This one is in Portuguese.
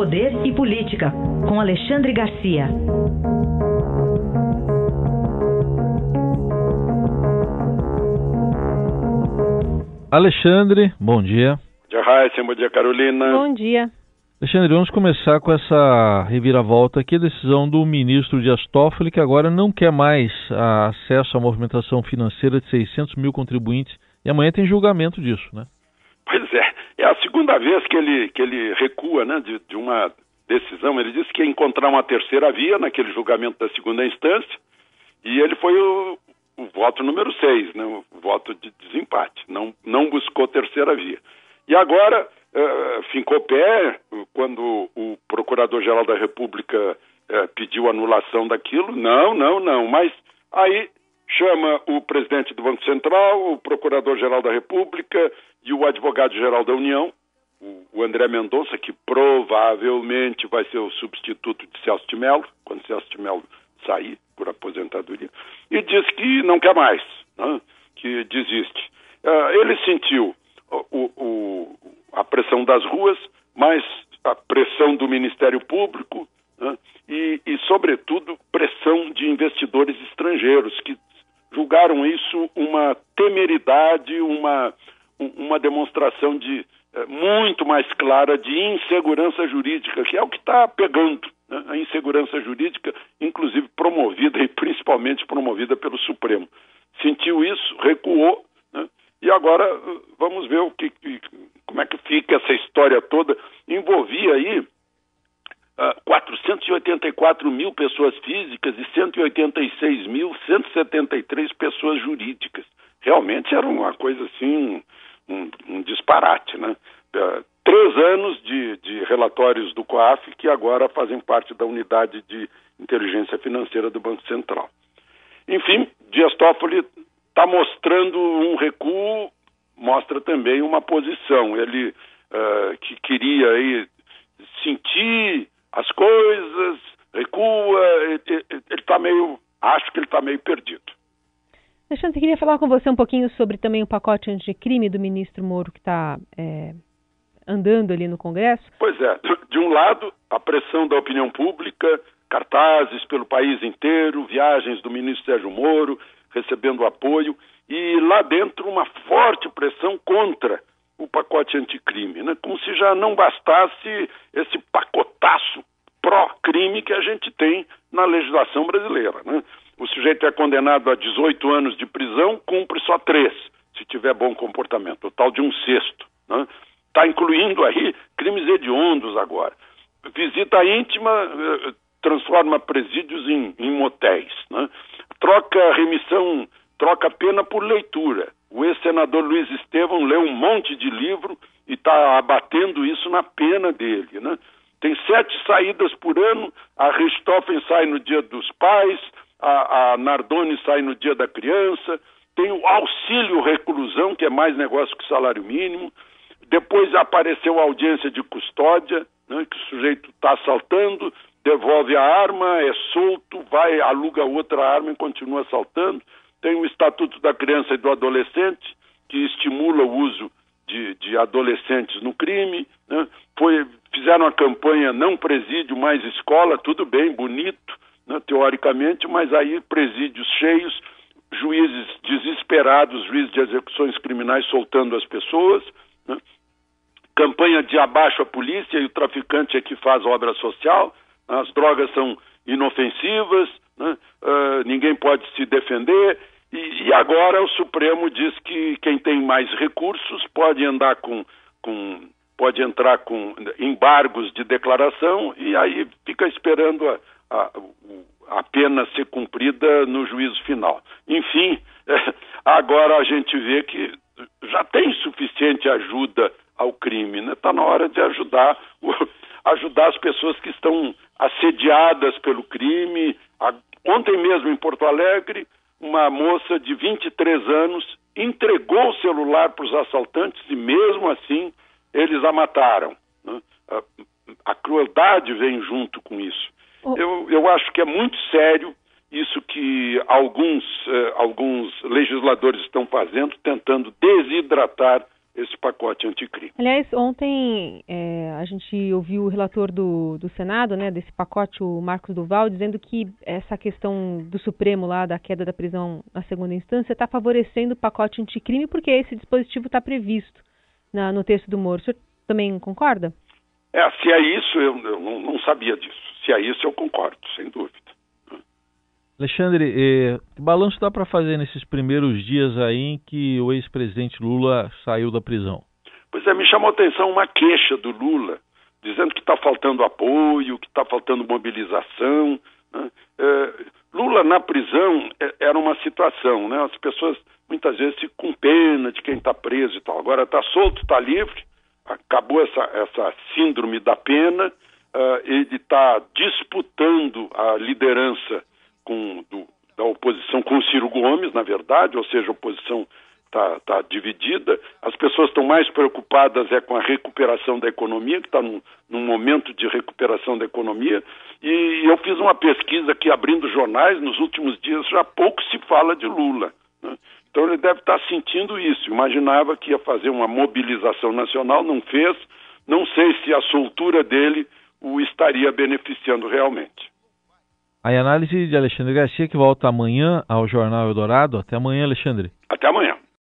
Poder e Política, com Alexandre Garcia. Alexandre, bom dia. Bom dia, Raíssa. Bom dia, Carolina. Bom dia. Alexandre, vamos começar com essa reviravolta aqui, a decisão do ministro Dias Toffoli, que agora não quer mais acesso à movimentação financeira de 600 mil contribuintes. E amanhã tem julgamento disso, né? Pois é. É a segunda vez que ele, que ele recua né, de, de uma decisão. Ele disse que ia encontrar uma terceira via naquele julgamento da segunda instância. E ele foi o, o voto número 6, né, o voto de desempate. Não, não buscou terceira via. E agora uh, fincou pé quando o Procurador-Geral da República uh, pediu anulação daquilo. Não, não, não. Mas aí chama o presidente do Banco Central, o Procurador-Geral da República e o Advogado-Geral da União, o André Mendonça, que provavelmente vai ser o substituto de Celso de Mello, quando Celso de Mello sair por aposentadoria, e diz que não quer mais, né, que desiste. Uh, ele sentiu o, o, a pressão das ruas, mais a pressão do Ministério Público né, e, e, sobretudo, pressão de investidores estrangeiros que julgaram isso uma temeridade, uma, uma demonstração de eh, muito mais clara de insegurança jurídica, que é o que está pegando. Né? A insegurança jurídica, inclusive promovida e principalmente promovida pelo Supremo. Sentiu isso, recuou e agora vamos ver o que, como é que fica essa história toda. Envolvia aí 484 mil pessoas físicas e 186.173 pessoas jurídicas. Realmente era uma coisa assim, um, um disparate, né? Uh, três anos de, de relatórios do COAF que agora fazem parte da unidade de inteligência financeira do Banco Central. Enfim, Dias Toffoli está mostrando um recuo, mostra também uma posição. Ele uh, que queria aí sentir as coisas, recua, ele está meio, acho que ele está meio perdido. Alexandre, eu queria falar com você um pouquinho sobre também o pacote anticrime do ministro Moro que está é, andando ali no Congresso. Pois é, de um lado, a pressão da opinião pública, cartazes pelo país inteiro, viagens do ministro Sérgio Moro, recebendo apoio, e lá dentro uma forte pressão contra o pacote anticrime, né? como se já não bastasse esse pacotaço pró-crime que a gente tem na legislação brasileira. Né? O sujeito é condenado a 18 anos de prisão, cumpre só três, se tiver bom comportamento, o tal de um sexto. Está né? Tá incluindo aí crimes hediondos agora. Visita íntima eh, transforma presídios em, em motéis. Né? troca remissão, troca pena por leitura. O ex-senador Luiz Estevam lê um monte de livro e está abatendo isso na pena dele, né? Tem sete saídas por ano, a Richthofen sai no dia dos pais, a, a Nardoni sai no dia da criança, tem o auxílio reclusão, que é mais negócio que salário mínimo, depois apareceu a audiência de custódia, né, que o sujeito está assaltando, devolve a arma, é solto, vai, aluga outra arma e continua assaltando. Tem o Estatuto da Criança e do Adolescente, que estimula o uso de, de adolescentes no crime. Né? Foi, fizeram a campanha Não Presídio, Mais Escola, tudo bem, bonito, né, teoricamente, mas aí presídios cheios, juízes desesperados, juízes de execuções criminais soltando as pessoas. Né? Campanha de abaixo a polícia e o traficante é que faz obra social as drogas são inofensivas, né? uh, ninguém pode se defender, e, e, agora o Supremo diz que quem tem mais recursos pode andar com, com pode entrar com embargos de declaração e aí fica esperando a, a, a pena ser cumprida no juízo final. Enfim, agora a gente vê que já tem suficiente ajuda ao crime, está né? Na hora de ajudar ajudar as pessoas que estão assediadas pelo crime. Ontem mesmo em Porto Alegre, uma moça de 23 anos entregou o celular para os assaltantes e mesmo assim eles a mataram. Né? A, a, crueldade vem junto com isso. Oh. Eu, eu acho que é muito sério isso que alguns, eh, alguns legisladores estão fazendo, tentando desidratar esse pacote anticrime. Aliás, ontem é, a gente ouviu o relator do, do Senado, né, desse pacote, o Marcos Duval, dizendo que essa questão do Supremo lá, da queda da prisão na segunda instância, está favorecendo o pacote anticrime porque esse dispositivo está previsto na, no texto do Moro. O senhor também concorda? É, se é isso, eu, eu não, não sabia disso. Se é isso, eu concordo, sem dúvida. Alexandre, eh, que balanço dá para fazer nesses primeiros dias aí em que o ex-presidente Lula saiu da prisão? Pois é, me chamou a atenção uma queixa do Lula, dizendo que está faltando apoio, que está faltando mobilização. Né? É, Lula na prisão é, era uma situação, né? As pessoas muitas vezes ficam com pena de quem está preso e tal. Agora está solto, está livre, acabou essa, essa síndrome da pena, uh, ele está disputando a liderança com, do, da oposição com o Ciro Gomes, na verdade, ou seja, a oposição está tá dividida. As pessoas estão mais preocupadas é com a recuperação da economia, que está num, num, momento de recuperação da economia. E eu fiz uma pesquisa aqui abrindo jornais, nos últimos dias já pouco se fala de Lula. Né? Então ele deve estar tá sentindo isso. Imaginava que ia fazer uma mobilização nacional, não fez. Não sei se a soltura dele o estaria beneficiando realmente. A análise de Alexandre Garcia, que volta amanhã ao Jornal Eldorado. Até amanhã, Alexandre. Até amanhã.